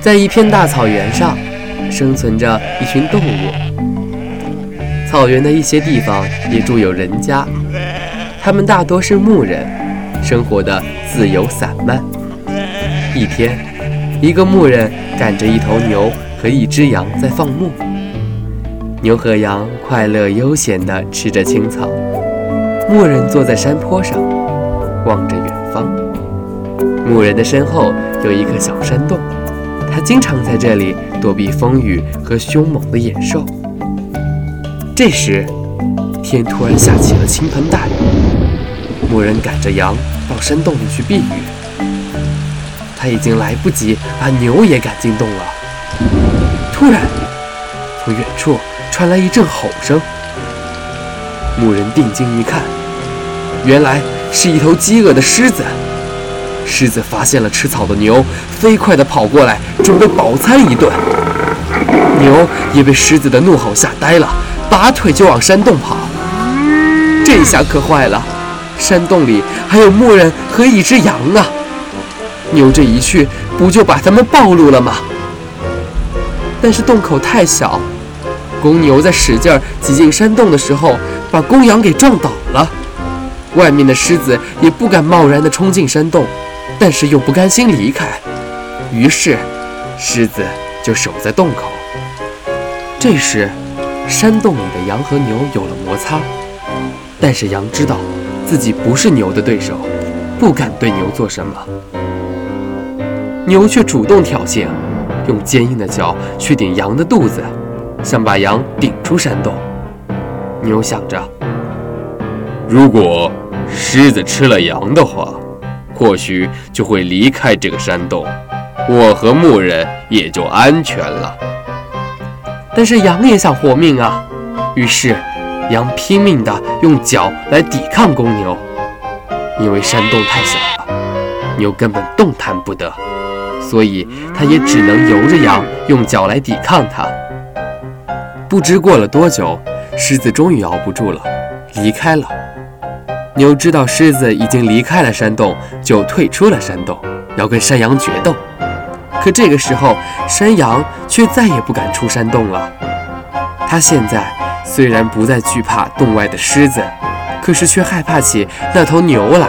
在一片大草原上，生存着一群动物。草原的一些地方也住有人家，他们大多是牧人，生活的自由散漫。一天，一个牧人赶着一头牛和一只羊在放牧。牛和羊快乐悠闲地吃着青草。牧人坐在山坡上，望着远方。牧人的身后有一个小山洞。他经常在这里躲避风雨和凶猛的野兽。这时，天突然下起了倾盆大雨，牧人赶着羊到山洞里去避雨。他已经来不及把牛也赶进洞了。突然，从远处传来一阵吼声。牧人定睛一看，原来是一头饥饿的狮子。狮子发现了吃草的牛，飞快地跑过来，准备饱餐一顿。牛也被狮子的怒吼吓呆了，拔腿就往山洞跑。这下可坏了，山洞里还有牧人和一只羊啊！牛这一去，不就把他们暴露了吗？但是洞口太小，公牛在使劲挤进山洞的时候，把公羊给撞倒了。外面的狮子也不敢贸然地冲进山洞。但是又不甘心离开，于是狮子就守在洞口。这时，山洞里的羊和牛有了摩擦，但是羊知道自己不是牛的对手，不敢对牛做什么。牛却主动挑衅，用坚硬的角去顶羊的肚子，想把羊顶出山洞。牛想着，如果狮子吃了羊的话。或许就会离开这个山洞，我和牧人也就安全了。但是羊也想活命啊，于是羊拼命地用脚来抵抗公牛，因为山洞太小了，牛根本动弹不得，所以它也只能由着羊用脚来抵抗它。不知过了多久，狮子终于熬不住了，离开了。牛知道狮子已经离开了山洞，就退出了山洞，要跟山羊决斗。可这个时候，山羊却再也不敢出山洞了。它现在虽然不再惧怕洞外的狮子，可是却害怕起那头牛来。